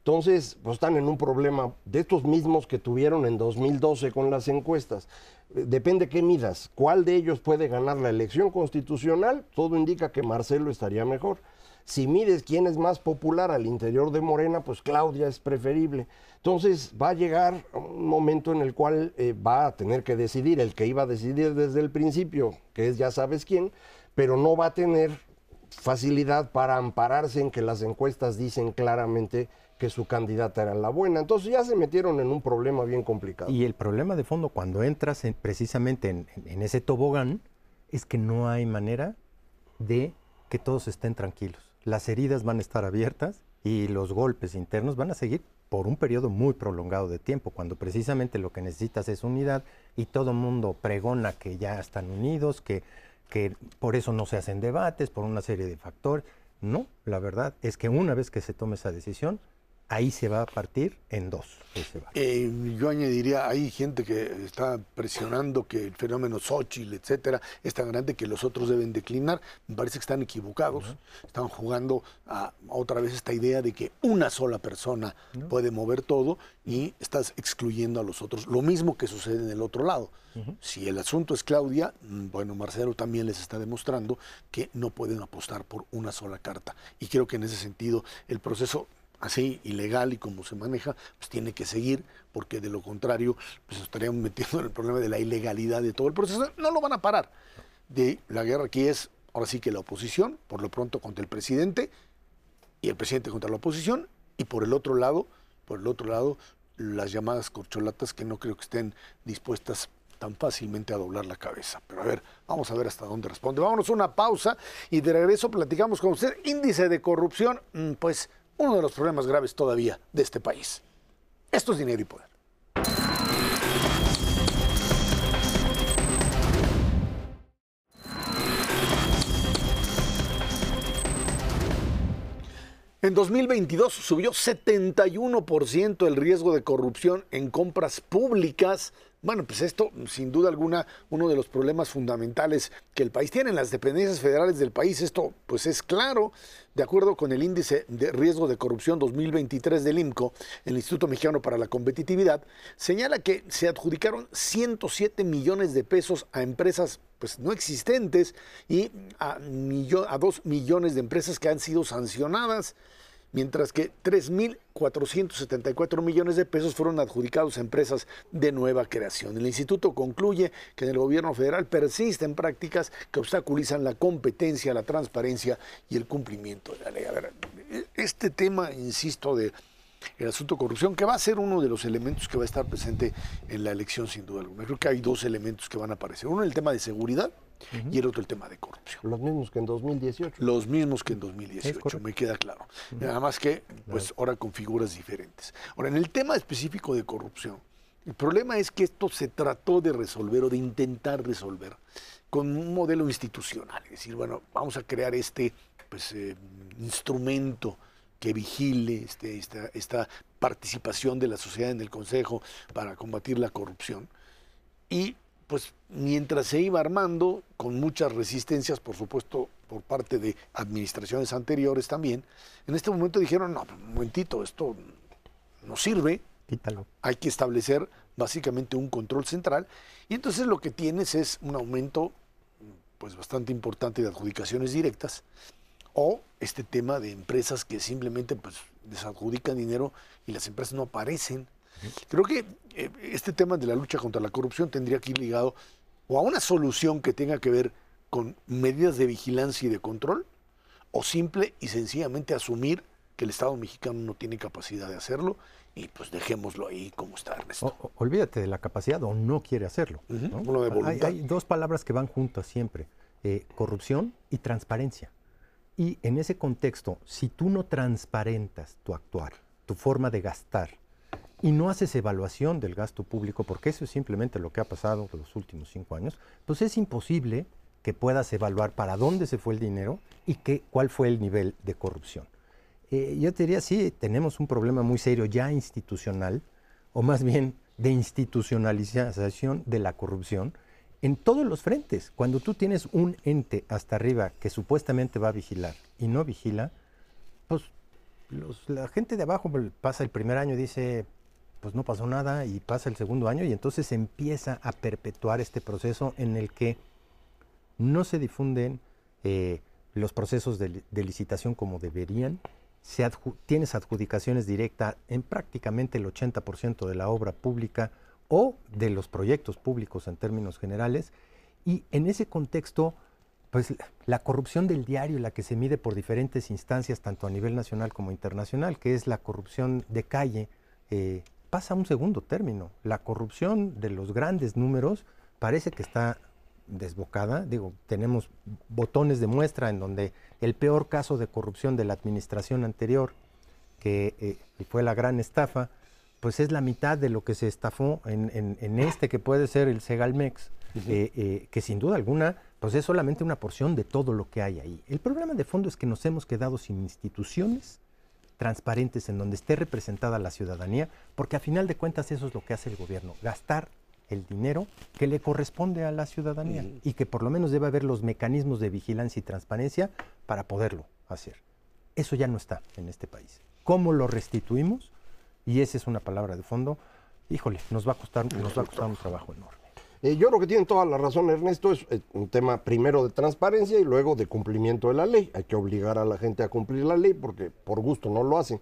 [SPEAKER 4] Entonces, pues están en un problema de estos mismos que tuvieron en 2012 con las encuestas. Eh, Depende qué midas. ¿Cuál de ellos puede ganar la elección constitucional? Todo indica que Marcelo estaría mejor. Si mides quién es más popular al interior de Morena, pues Claudia es preferible. Entonces va a llegar un momento en el cual eh, va a tener que decidir el que iba a decidir desde el principio, que es ya sabes quién, pero no va a tener facilidad para ampararse en que las encuestas dicen claramente que su candidata era la buena. Entonces ya se metieron en un problema bien complicado.
[SPEAKER 3] Y el problema de fondo cuando entras en- precisamente en, en- en ese tobogán es que no hay manera de que todos estén tranquilos. Las heridas van a estar abiertas y los golpes internos van a seguir por un periodo muy prolongado de tiempo, cuando precisamente lo que necesitas es unidad y todo el mundo pregona que ya están unidos, que, que por eso no se hacen debates, por una serie de factores. No, la verdad es que una vez que se tome esa decisión, ahí se va a partir en dos. ese.
[SPEAKER 1] Eh, yo añadiría, hay gente que está presionando que el fenómeno Xochitl, etcétera, es tan grande que los otros deben declinar. Me parece que están equivocados. Están jugando a, otra vez esta idea de que una sola persona puede mover todo y estás excluyendo a los otros. Lo mismo que sucede en el otro lado. Si el asunto es Claudia, mm, bueno, Marcelo también les está demostrando que no pueden apostar por una sola carta. Y creo que en ese sentido el proceso así ilegal y como se maneja, pues tiene que seguir, porque de lo contrario, pues estaríamos metiendo en el problema de la ilegalidad de todo el proceso. No lo van a parar. De la guerra aquí es, ahora sí que la oposición, por lo pronto contra el presidente, y el presidente contra la oposición, y por el otro lado, por el otro lado, las llamadas corcholatas que no creo que estén dispuestas tan fácilmente a doblar la cabeza. Pero a ver, vamos a ver hasta dónde responde. Vámonos a una pausa y de regreso platicamos con usted. Índice de corrupción, mm, pues uno de los problemas graves todavía de este país. Esto es dinero y poder. En 2022 subió 71% el riesgo de corrupción en compras públicas. Bueno, pues esto, sin duda alguna, uno de los problemas fundamentales que el país tiene en las dependencias federales del país. Esto, pues es claro, de acuerdo con el índice de riesgo de corrupción 2023 del IMCO, el Instituto Mexicano para la Competitividad, señala que se adjudicaron 107 millones de pesos a empresas pues no existentes y a, millo- a dos millones de empresas que han sido sancionadas, mientras que 3.474 millones de pesos fueron adjudicados a empresas de nueva creación. El instituto concluye que en el gobierno federal persisten prácticas que obstaculizan la competencia, la transparencia y el cumplimiento de la ley. A ver, este tema, insisto, de el asunto de corrupción, que va a ser uno de los elementos que va a estar presente en la elección sin duda alguna. Creo que hay dos elementos que van a aparecer. Uno el tema de seguridad y el otro el tema de corrupción.
[SPEAKER 4] Los mismos que en 2018.
[SPEAKER 1] Los mismos que en 2018,
[SPEAKER 3] correcto.
[SPEAKER 1] me queda claro. Nada más que, pues ahora con figuras diferentes. Ahora, en el tema específico de corrupción, el problema es que esto se trató de resolver o de intentar resolver con un modelo institucional. Es decir, bueno, vamos a crear este pues, eh, instrumento que vigile este, esta, esta participación de la sociedad en el Consejo para combatir la corrupción. Y pues mientras se iba armando, con muchas resistencias, por supuesto, por parte de administraciones anteriores también, en este momento dijeron, no, un momentito, esto no sirve,
[SPEAKER 3] Quítalo.
[SPEAKER 1] hay que establecer básicamente un control central y entonces lo que tienes es un aumento pues bastante importante de adjudicaciones directas o este tema de empresas que simplemente pues desadjudican dinero y las empresas no aparecen. Creo que eh, este tema de la lucha contra la corrupción tendría que ir ligado o a una solución que tenga que ver con medidas de vigilancia y de control, o simple y sencillamente asumir que el Estado mexicano no tiene capacidad de hacerlo y pues dejémoslo ahí como está, Ernesto.
[SPEAKER 3] O- o- olvídate de la capacidad o no quiere hacerlo. Hay, dos palabras que van juntas siempre, eh, corrupción y transparencia. Y en ese contexto, si tú no transparentas tu actuar, tu forma de gastar, y no haces evaluación del gasto público, porque eso es simplemente lo que ha pasado en los últimos cinco años, pues es imposible que puedas evaluar para dónde se fue el dinero y qué, cuál fue el nivel de corrupción. Eh, yo te diría, sí, tenemos un problema muy serio ya institucional, o más bien de institucionalización de la corrupción en todos los frentes. Cuando tú tienes un ente hasta arriba que supuestamente va a vigilar y no vigila, pues los- la gente de abajo pues, pasa el primer año y dice, pues no pasó nada, y pasa el segundo año y entonces empieza a perpetuar este proceso en el que no se difunden eh, los procesos de, li- de licitación como deberían, se tienes adjudicaciones directas en prácticamente el 80% de la obra pública o de los proyectos públicos en términos generales, y en ese contexto, pues la- corrupción del diario, la que se mide por diferentes instancias, tanto a nivel nacional como internacional, que es la corrupción de calle, eh, pasa a un segundo término. La corrupción de los grandes números parece que está desbocada. Digo, tenemos botones de muestra en donde el peor caso de corrupción de la administración anterior, que eh, fue la gran estafa, pues es la mitad de lo que se estafó en, en- en este que puede ser el Segalmex, eh, eh, que sin duda alguna, pues es solamente una porción de todo lo que hay ahí. El problema de fondo es que nos hemos quedado sin instituciones transparentes en donde esté representada la ciudadanía, porque a final de cuentas eso es lo que hace el gobierno, gastar el dinero que le corresponde a la ciudadanía y que por lo menos debe haber los mecanismos de vigilancia y transparencia para poderlo hacer. Eso ya no está en este país. ¿Cómo lo restituimos? Y esa es una palabra de fondo. Híjole, nos va a costar, nos va a costar un trabajo enorme.
[SPEAKER 4] Eh, yo creo que tienen toda la razón, Ernesto. Es eh, un tema primero de transparencia y luego de cumplimiento de la ley. Hay que obligar a la gente a cumplir la ley porque por gusto no lo hacen.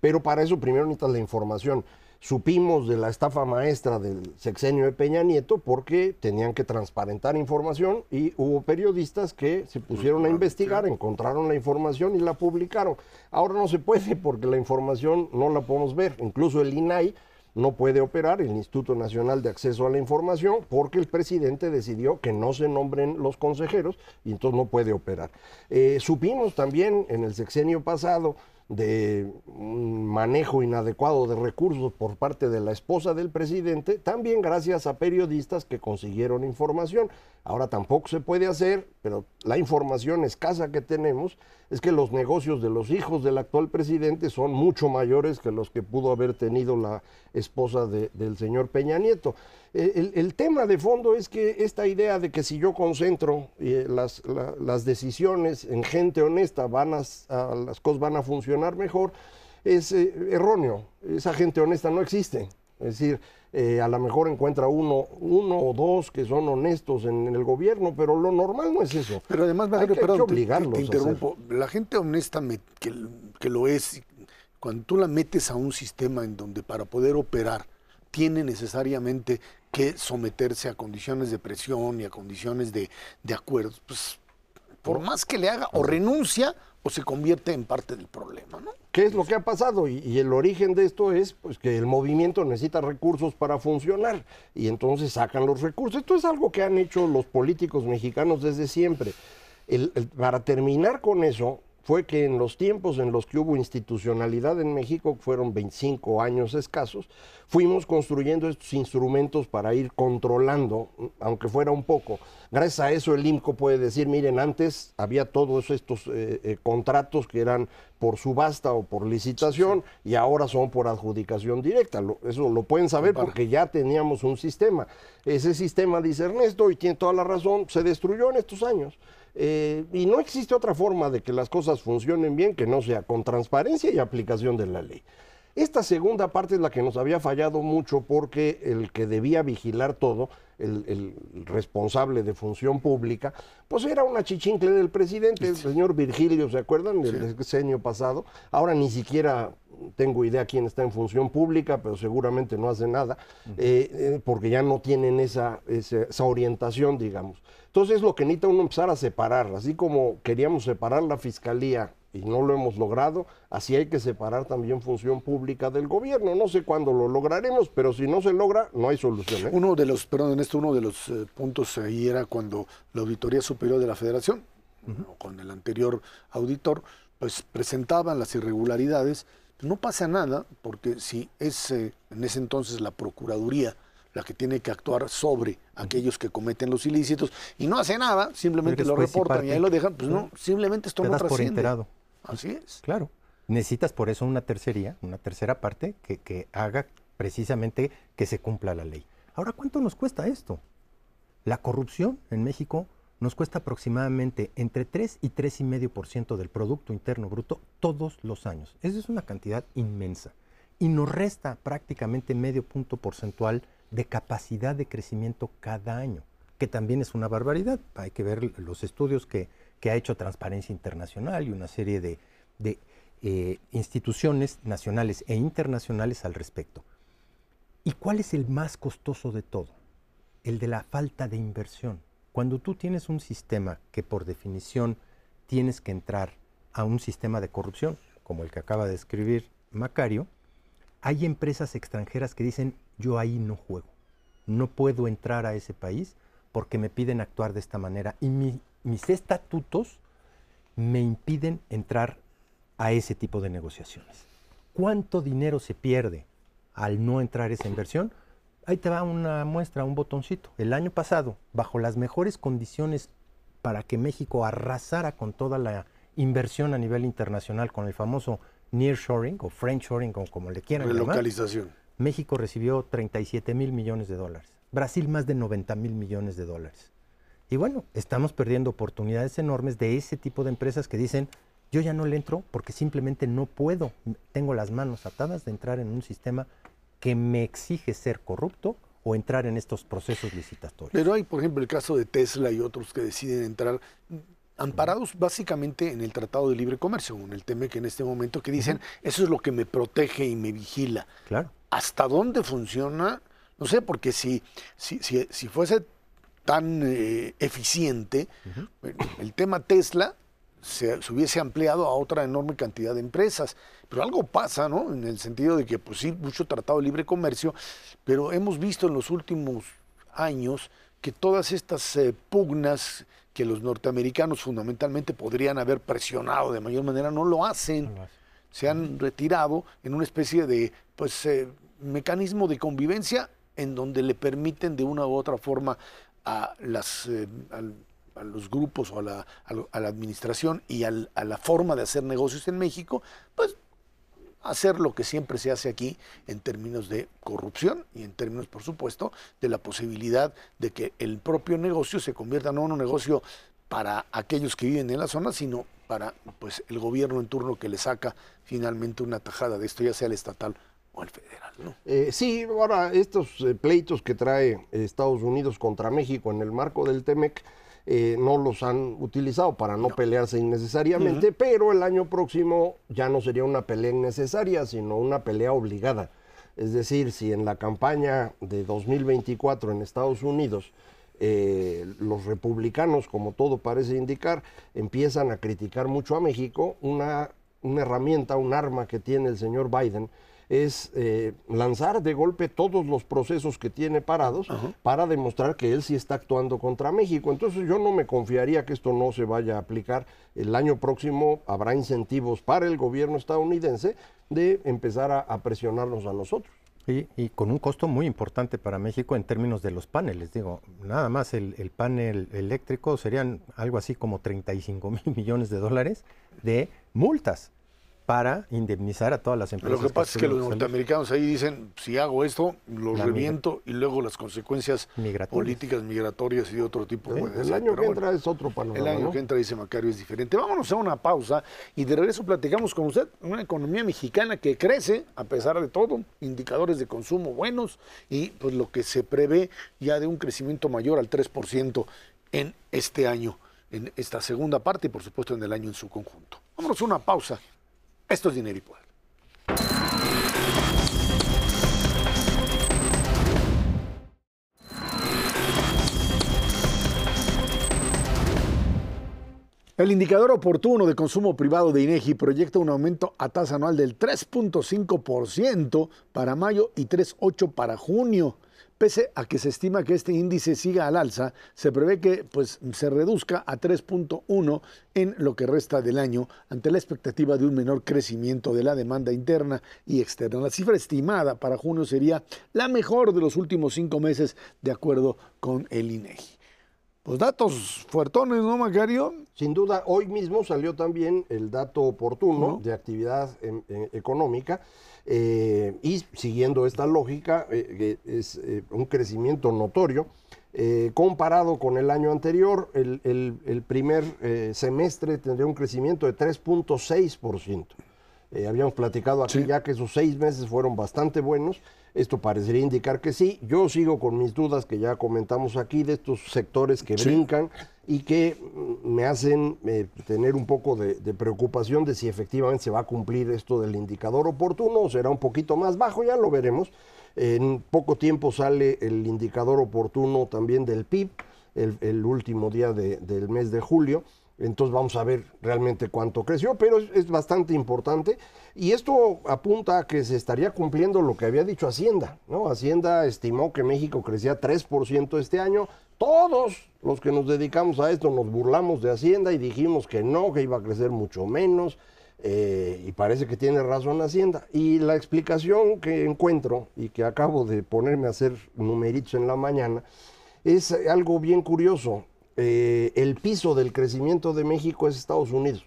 [SPEAKER 4] Pero para eso primero necesitas la información. Supimos de la estafa maestra del sexenio de Peña Nieto porque tenían que transparentar información y hubo periodistas que se pusieron a investigar, encontraron la información y la publicaron. Ahora no se puede porque la información no la podemos ver. Incluso el INAI no puede operar, el Instituto Nacional de Acceso a la Información, porque el presidente decidió que no se nombren los consejeros y entonces no puede operar. Eh, supimos también en el sexenio pasado de un manejo inadecuado de recursos por parte de la esposa del presidente, también gracias a periodistas que consiguieron información. Ahora tampoco se puede hacer, pero la información escasa que tenemos es que los negocios de los hijos del actual presidente son mucho mayores que los que pudo haber tenido la esposa de- del señor Peña Nieto. El, el tema de fondo es que esta idea de que si yo concentro eh, las, la- las decisiones en gente honesta, van a, las cosas van a funcionar mejor, es eh, erróneo. Esa gente honesta no existe. Es decir, eh, a lo mejor encuentra uno, uno o dos que son honestos en, el gobierno, pero lo normal no es eso.
[SPEAKER 1] Pero además,
[SPEAKER 4] Hay que- hay que
[SPEAKER 1] perdón, te- te-
[SPEAKER 4] obligarlos a.
[SPEAKER 1] La gente honesta me- que, que lo es, cuando tú la metes a un sistema en donde para poder operar tiene necesariamente que someterse a condiciones de presión y a condiciones de, de acuerdos, pues por más que le haga, o renuncia o se convierte en parte del problema, ¿no?
[SPEAKER 4] ¿Qué es lo que ha pasado? Y, y el origen de esto es pues, que el movimiento necesita recursos para funcionar y entonces sacan los recursos. Esto es algo que han hecho los políticos mexicanos desde siempre. El- el- para terminar con eso, fue que en los tiempos en los que hubo institucionalidad en México, fueron 25 años escasos, fuimos construyendo estos instrumentos para ir controlando, aunque fuera un poco. Gracias a eso el IMCO puede decir, miren, antes había todos estos eh, eh, contratos que eran por subasta o por licitación y ahora son por adjudicación directa. Lo- eso lo pueden saber porque ya teníamos un sistema. Ese sistema, dice Ernesto, y tiene toda la razón, se destruyó en estos años. Eh, y no existe otra forma de que las cosas funcionen bien que no sea con transparencia y aplicación de la ley. Esta segunda parte es la que nos había fallado mucho porque el que debía vigilar todo, el, el responsable de función pública, pues era una chichincle del presidente, el señor Virgilio, ¿se acuerdan? Del sexenio pasado. Ahora ni siquiera tengo idea quién está en función pública, pero seguramente no hace nada, eh, eh, porque ya no tienen esa, esa, esa orientación, digamos. Entonces es lo que necesita uno empezar a separar, así como queríamos separar la fiscalía y no lo hemos logrado, así hay que separar también función pública del gobierno. No sé cuándo lo lograremos, pero si no se logra, no hay solución. ¿eh?
[SPEAKER 1] Uno de los, perdón, en esto uno de los eh, puntos ahí era cuando la Auditoría Superior de la Federación, con el anterior auditor, pues presentaban las irregularidades. No pasa nada, porque si es eh, en ese entonces la Procuraduría la que tiene que actuar sobre aquellos que cometen los ilícitos y no hace nada, simplemente lo reportan y, ahí lo dejan, pues no, simplemente esto
[SPEAKER 3] Te
[SPEAKER 1] no
[SPEAKER 3] das por
[SPEAKER 1] trasciende.
[SPEAKER 3] enterado.
[SPEAKER 1] Así es.
[SPEAKER 3] Claro. Necesitas por eso una tercería, una tercera parte que, que haga precisamente que se cumpla la ley. Ahora, ¿cuánto nos cuesta esto? La corrupción en México nos cuesta aproximadamente entre 3 y 3,5% del Producto Interno Bruto todos los años. Esa es una cantidad inmensa. Y nos resta prácticamente medio punto porcentual de capacidad de crecimiento cada año, que también es una barbaridad. Hay que ver los estudios que, que ha hecho Transparencia Internacional y una serie de, de eh, instituciones nacionales e internacionales al respecto. ¿Y cuál es el más costoso de todo? El de la falta de inversión. Cuando tú tienes un sistema que por definición tienes que entrar a un sistema de corrupción, como el que acaba de escribir Macario, hay empresas extranjeras que dicen, yo ahí no juego, no puedo entrar a ese país porque me piden actuar de esta manera y mi- mis estatutos me impiden entrar a ese tipo de negociaciones. ¿Cuánto dinero se pierde al no entrar esa inversión? Ahí te va una muestra, un botoncito. El año pasado, bajo las mejores condiciones para que México arrasara con toda la inversión a nivel internacional con el famoso nearshoring o friendshoring o como le quieran llamar,
[SPEAKER 1] Relocalización.
[SPEAKER 3] México recibió 37 mil millones de dólares. Brasil más de 90 mil millones de dólares. Y bueno, estamos perdiendo oportunidades enormes de ese tipo de empresas que dicen, yo ya no le entro porque simplemente no puedo, tengo las manos atadas de entrar en un sistema que me exige ser corrupto o entrar en estos procesos licitatorios.
[SPEAKER 1] Pero hay, por ejemplo, el caso de Tesla y otros que deciden entrar mm, amparados básicamente en el Tratado de Libre Comercio, en el TEMEC en este momento, que dicen, eso es lo que me protege y me vigila.
[SPEAKER 3] Claro.
[SPEAKER 1] ¿Hasta dónde funciona? No sé, porque si, si, si, si fuese tan eh, eficiente, el tema Tesla se, se hubiese ampliado a otra enorme cantidad de empresas. Pero algo pasa, ¿no? En el sentido de que, pues sí, mucho tratado de libre comercio, pero hemos visto en los últimos años que todas estas eh, pugnas que los norteamericanos fundamentalmente podrían haber presionado de mayor manera, no lo hacen se han retirado en una especie de pues eh, mecanismo de convivencia en donde le permiten de una u otra forma a las eh, los grupos o a la, a la administración y a la forma de hacer negocios en México, pues hacer lo que siempre se hace aquí en términos de corrupción y en términos, por supuesto, de la posibilidad de que el propio negocio se convierta no en un negocio para aquellos que viven en la zona, sino para pues el gobierno en turno que le saca finalmente una tajada de esto, ya sea el estatal o el federal. ¿no?
[SPEAKER 4] Eh, sí, ahora estos eh, pleitos que trae Estados Unidos contra México en el marco del TEMEC eh, no los han utilizado para no, pelearse innecesariamente, pero el año próximo ya no sería una pelea innecesaria, sino una pelea obligada. Es decir, si en la campaña de 2024 en Estados Unidos eh, los republicanos, como todo parece indicar, empiezan a criticar mucho a México, una, una herramienta, un arma que tiene el señor Biden es eh, lanzar de golpe todos los procesos que tiene parados para demostrar que él sí está actuando contra México. Entonces yo no me confiaría que esto no se vaya a aplicar. El año próximo habrá incentivos para el gobierno estadounidense de empezar a, a presionarnos a nosotros.
[SPEAKER 3] Y, y con un costo muy importante para México en términos de los paneles. Digo, nada más el, el panel eléctrico serían algo así como 35 mil millones de dólares de multas para indemnizar a todas las empresas.
[SPEAKER 1] Lo que pasa es que los norteamericanos ahí dicen, si hago esto, los
[SPEAKER 3] La migra-
[SPEAKER 1] reviento y luego las consecuencias
[SPEAKER 3] Migratorias.
[SPEAKER 1] políticas migratorias y de otro tipo.
[SPEAKER 4] ¿eh? El año
[SPEAKER 1] pero
[SPEAKER 4] que
[SPEAKER 1] bueno.
[SPEAKER 4] entra es otro panorama.
[SPEAKER 1] El año
[SPEAKER 4] ¿no?
[SPEAKER 1] que entra, dice Macario, es diferente. Vámonos a una pausa y de regreso platicamos con usted. Una economía mexicana que crece a pesar de todo, indicadores de consumo buenos y pues lo que se prevé ya de un crecimiento mayor al 3% en este año, en esta segunda parte y por supuesto en el año en su conjunto. Vámonos a una pausa. Esto es dinero y. El indicador oportuno de consumo privado de INEGI proyecta un aumento a tasa anual del 3.5% para mayo y 3.8% para junio. Pese a que se estima que este índice siga al alza, se prevé que pues, se reduzca a 3.1 en lo que resta del año ante la expectativa de un menor crecimiento de la demanda interna y externa. La cifra estimada para junio sería la mejor de los últimos cinco meses, de acuerdo con el INEGI. Pues datos fuertones, ¿no, Macario?
[SPEAKER 4] Sin duda, hoy mismo salió también el dato oportuno de actividad económica eh, y siguiendo esta lógica, eh, es eh, un crecimiento notorio. comparado con el año anterior, el, primer semestre tendría un crecimiento de 3.6%. habíamos platicado aquí ya que esos seis meses fueron bastante buenos. Esto parecería indicar que sí. Yo sigo con mis dudas que ya comentamos aquí de estos sectores que brincan y que mm, me hacen eh, tener un poco de, preocupación de si efectivamente se va a cumplir esto del indicador oportuno o será un poquito más bajo, ya lo veremos. En poco tiempo sale el indicador oportuno también del PIB, el, último día del mes de julio. Entonces vamos a ver realmente cuánto creció, pero es, bastante importante. Y esto apunta a que se estaría cumpliendo lo que había dicho Hacienda. ¿no? Hacienda estimó que México crecía 3% este año. Todos los que nos dedicamos a esto nos burlamos de Hacienda y dijimos que no, que iba a crecer mucho menos. Eh, y parece que tiene razón Hacienda. Y la explicación que encuentro y que acabo de ponerme a hacer numeritos en la mañana es algo bien curioso. Eh, el piso del crecimiento de México es Estados Unidos.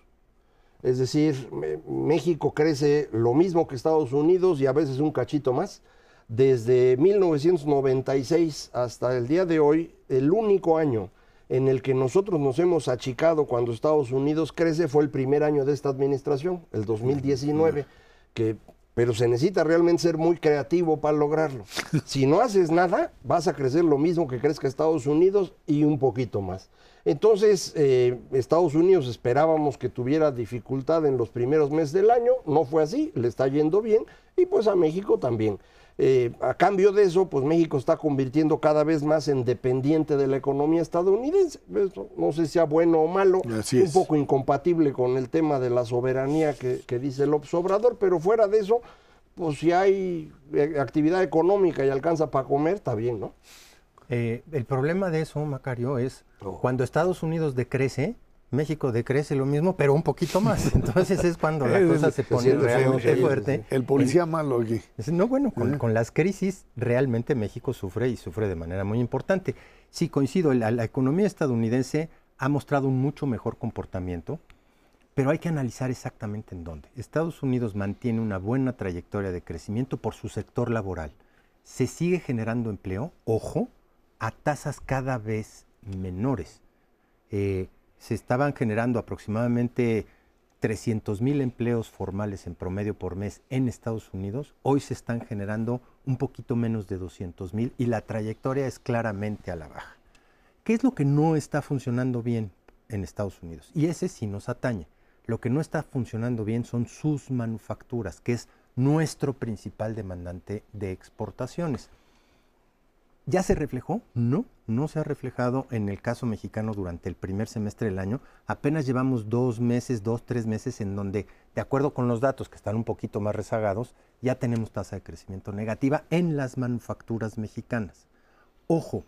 [SPEAKER 4] Es decir, México crece lo mismo que Estados Unidos y a veces un cachito más. Desde 1996 hasta el día de hoy, el único año en el que nosotros nos hemos achicado cuando Estados Unidos crece fue el primer año de esta administración, el 2019, que pero se necesita realmente ser muy creativo para lograrlo. Si no haces nada, vas a crecer lo mismo que crezca Estados Unidos y un poquito más. Entonces, eh, Estados Unidos esperábamos que tuviera dificultad en los primeros meses del año, no fue así, le está yendo bien, y pues a México también. Eh, a cambio de eso, pues México está convirtiendo cada vez más en dependiente de la economía estadounidense. no sé si sea bueno o malo, un poco incompatible con el tema de la soberanía que, dice el Obrador, pero fuera de eso, pues si hay eh, actividad económica y alcanza para comer, está bien, ¿no?
[SPEAKER 3] Eh, el problema de eso, Macario, es oh. cuando Estados Unidos decrece, México decrece lo mismo, pero un poquito más. Entonces es cuando la cosa se pone realmente fuerte.
[SPEAKER 1] El policía malo aquí.
[SPEAKER 3] No, bueno, con, las crisis realmente México sufre y sufre de manera muy importante. Sí, coincido, la, la economía estadounidense ha mostrado un mucho mejor comportamiento, pero hay que analizar exactamente en dónde. Estados Unidos mantiene una buena trayectoria de crecimiento por su sector laboral. Se sigue generando empleo, ojo, a tasas cada vez menores. Eh, se estaban generando aproximadamente 300 mil empleos formales en promedio por mes en Estados Unidos, hoy se están generando un poquito menos de 200 mil y la trayectoria es claramente a la baja. ¿Qué es lo que no está funcionando bien en Estados Unidos? Y ese sí nos atañe. Lo que no está funcionando bien son sus manufacturas, que es nuestro principal demandante de exportaciones. ¿Ya se reflejó? No, no se ha reflejado en el caso mexicano durante el primer semestre del año. Apenas llevamos dos meses, dos, tres meses en donde, de acuerdo con los datos que están un poquito más rezagados, ya tenemos tasa de crecimiento negativa en las manufacturas mexicanas. Ojo,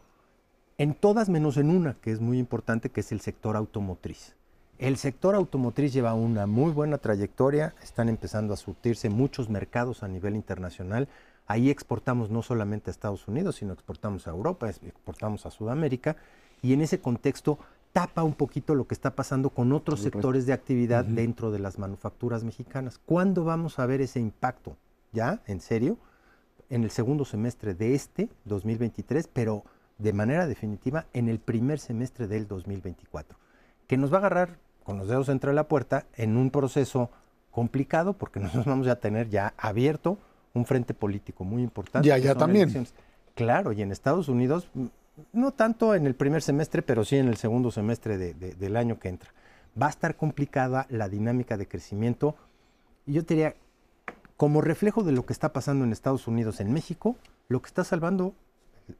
[SPEAKER 3] en todas menos en una, que es muy importante, que es el sector automotriz. El sector automotriz lleva una muy buena trayectoria, están empezando a surtirse muchos mercados a nivel internacional Ahí exportamos no solamente a Estados Unidos, sino exportamos a Europa, exportamos a Sudamérica, y en ese contexto tapa un poquito lo que está pasando con otros sectores de actividad dentro de las manufacturas mexicanas. ¿Cuándo vamos a ver ese impacto? ¿Ya? ¿En serio? En el segundo semestre de este 2023, pero de manera definitiva en el primer semestre del 2024, que nos va a agarrar con los dedos entre la puerta en un proceso complicado porque nosotros vamos a tener ya abierto un frente político muy importante.
[SPEAKER 1] Ya, ya también.
[SPEAKER 3] Claro, y en Estados Unidos, no tanto en el primer semestre, pero sí en el segundo semestre del año que entra. Va a estar complicada la dinámica de crecimiento. Y yo te diría, como reflejo de lo que está pasando en Estados Unidos, en México, lo que está salvando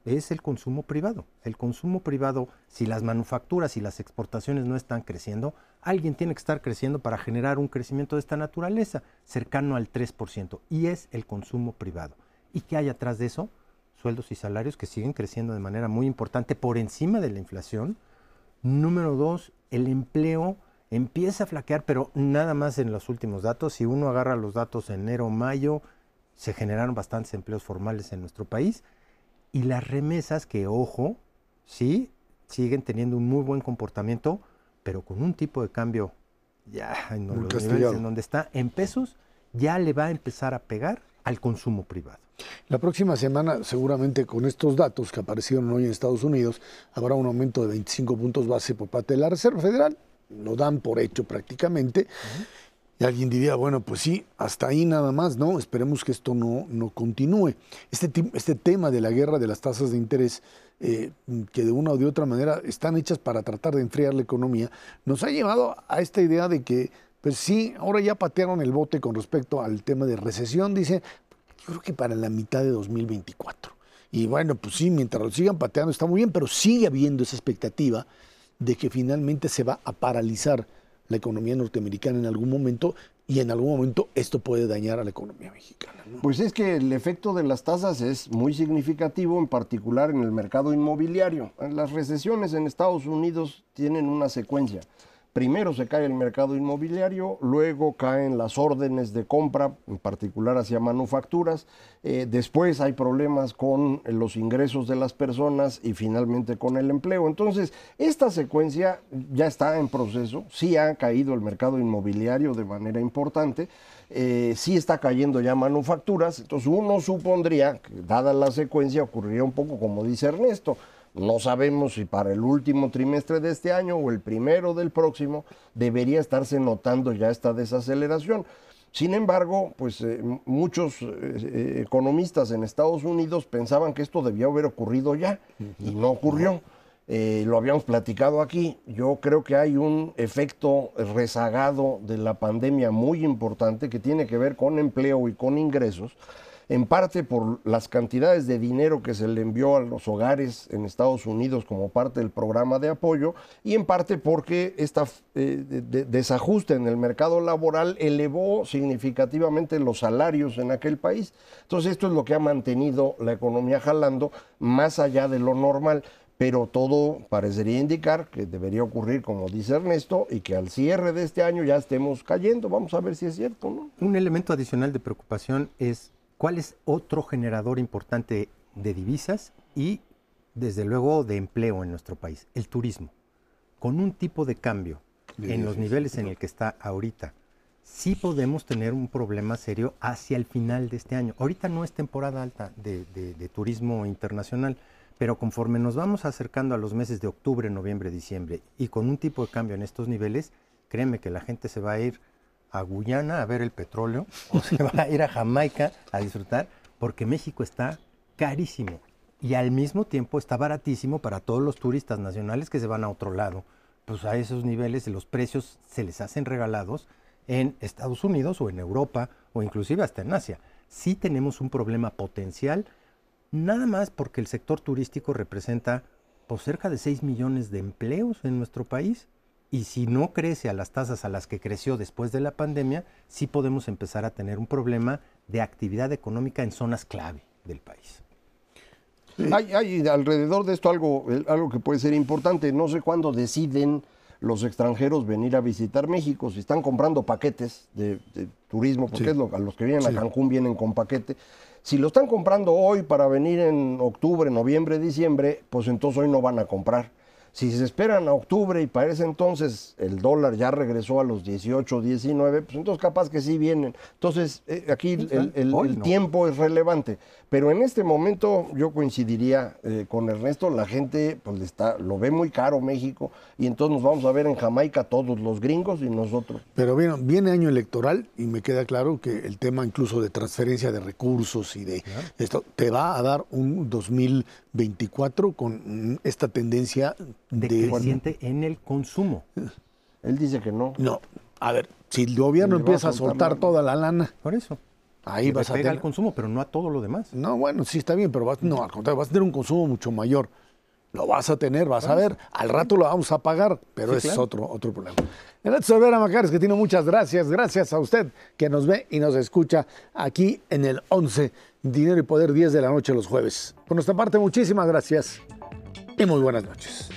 [SPEAKER 3] es el consumo privado. El consumo privado, si las manufacturas y las exportaciones no están creciendo, alguien tiene que estar creciendo para generar un crecimiento de esta naturaleza, cercano al 3%, y es el consumo privado. ¿Y qué hay atrás de eso? Sueldos y salarios que siguen creciendo de manera muy importante por encima de la inflación. Número dos, el empleo empieza a flaquear, pero nada más en los últimos datos. Si uno agarra los datos enero-mayo, se generaron bastantes empleos formales en nuestro país y las remesas que, ojo, sí, siguen teniendo un muy buen comportamiento, pero con un tipo de cambio ya en los niveles en donde está en pesos, ya le va a empezar a pegar al consumo privado.
[SPEAKER 1] La próxima semana, seguramente con estos datos que aparecieron hoy en Estados Unidos, habrá un aumento de 25 puntos base por parte de la Reserva Federal. Lo dan por hecho prácticamente. Y alguien diría, bueno, pues sí, hasta ahí nada más, ¿no? Esperemos que esto no, no continúe. Este, este tema de la guerra de las tasas de interés, eh, que de una o de otra manera están hechas para tratar de enfriar la economía, nos ha llevado a esta idea de que, pues sí, ahora ya patearon el bote con respecto al tema de recesión, dice, yo creo que para la mitad de 2024. Y bueno, pues sí, mientras lo sigan pateando está muy bien, pero sigue habiendo esa expectativa de que finalmente se va a paralizar la economía norteamericana en algún momento y en algún momento esto puede dañar a la economía mexicana.
[SPEAKER 4] Pues es que el efecto de las tasas es muy significativo, en particular en el mercado inmobiliario. Las recesiones en Estados Unidos tienen una secuencia primero se cae el mercado inmobiliario, luego caen las órdenes de compra, en particular hacia manufacturas, eh, después hay problemas con los ingresos de las personas y finalmente con el empleo. Entonces, esta secuencia ya está en proceso, sí ha caído el mercado inmobiliario de manera importante, eh, sí está cayendo ya manufacturas, entonces uno supondría que dada la secuencia ocurriría un poco como dice Ernesto, no sabemos si para el último trimestre de este año o el primero del próximo debería estarse notando ya esta desaceleración. Sin embargo, pues eh, muchos eh, eh, economistas en Estados Unidos pensaban que esto debía haber ocurrido ya y no ocurrió. lo habíamos platicado aquí. Yo creo que hay un efecto rezagado de la pandemia muy importante que tiene que ver con empleo y con ingresos en parte por las cantidades de dinero que se le envió a los hogares en Estados Unidos como parte del programa de apoyo y en parte porque este desajuste en el mercado laboral elevó significativamente los salarios en aquel país. Entonces esto es lo que ha mantenido la economía jalando más allá de lo normal pero todo parecería indicar que debería ocurrir como dice Ernesto y que al cierre de este año ya estemos cayendo. Vamos a ver si es cierto, ¿no?
[SPEAKER 3] Un elemento adicional de preocupación es ¿Cuál es otro generador importante de divisas y, desde luego, de empleo en nuestro país? El turismo. Con un tipo de cambio en los niveles en el que está ahorita, sí podemos tener un problema serio hacia el final de este año. Ahorita no es temporada alta de, de turismo internacional, pero conforme nos vamos acercando a los meses de octubre, noviembre, diciembre y con un tipo de cambio en estos niveles, créeme que la gente se va a ir a Guyana a ver el petróleo o se va a ir a Jamaica a disfrutar, porque México está carísimo y al mismo tiempo está baratísimo para todos los turistas nacionales que se van a otro lado. Pues a esos niveles los precios se les hacen regalados en Estados Unidos o en Europa o inclusive hasta en Asia. Sí tenemos un problema potencial, nada más porque el sector turístico representa pues, cerca de 6 millones de empleos en nuestro país y si no crece a las tasas a las que creció después de la pandemia, sí podemos empezar a tener un problema de actividad económica en zonas clave del país.
[SPEAKER 4] Hay, alrededor de esto algo, algo que puede ser importante. No sé cuándo deciden los extranjeros venir a visitar México, si están comprando paquetes de, turismo, porque es lo, a los que vienen a Cancún vienen con paquete. Si lo están comprando hoy para venir en octubre, noviembre, diciembre, pues entonces hoy no van a comprar. Si se esperan a octubre y para ese entonces el dólar ya regresó a los 18, 19, pues entonces capaz que sí vienen. Entonces eh, aquí el, tiempo es relevante. Pero en este momento yo coincidiría eh, con Ernesto, la gente pues está, lo ve muy caro México y entonces nos vamos a ver en Jamaica todos los gringos y nosotros.
[SPEAKER 1] Pero bien, viene año electoral y me queda claro que el tema incluso de transferencia de recursos y de esto te va a dar un 2024 con esta tendencia
[SPEAKER 3] de, creciente en el consumo.
[SPEAKER 4] Él dice que no.
[SPEAKER 1] No, a ver, si el gobierno empieza a soltar toda la lana.
[SPEAKER 3] Por eso.
[SPEAKER 1] Ahí
[SPEAKER 3] Le
[SPEAKER 1] vas a
[SPEAKER 3] pega al
[SPEAKER 1] tener...
[SPEAKER 3] consumo, pero no a todo lo demás.
[SPEAKER 1] No, bueno, sí está bien, pero vas, no, al contrario, vas a tener un consumo mucho mayor. Lo vas a tener, vas a ver. Al rato lo vamos a pagar, pero
[SPEAKER 3] Sí,
[SPEAKER 1] ese es
[SPEAKER 3] claro.
[SPEAKER 1] otro, otro problema. Ernesto Olvera Macares, que tiene muchas gracias. Gracias a usted que nos ve y nos escucha aquí en el 11 Dinero y Poder 10 de la noche los jueves. Por nuestra parte, muchísimas gracias y muy buenas noches.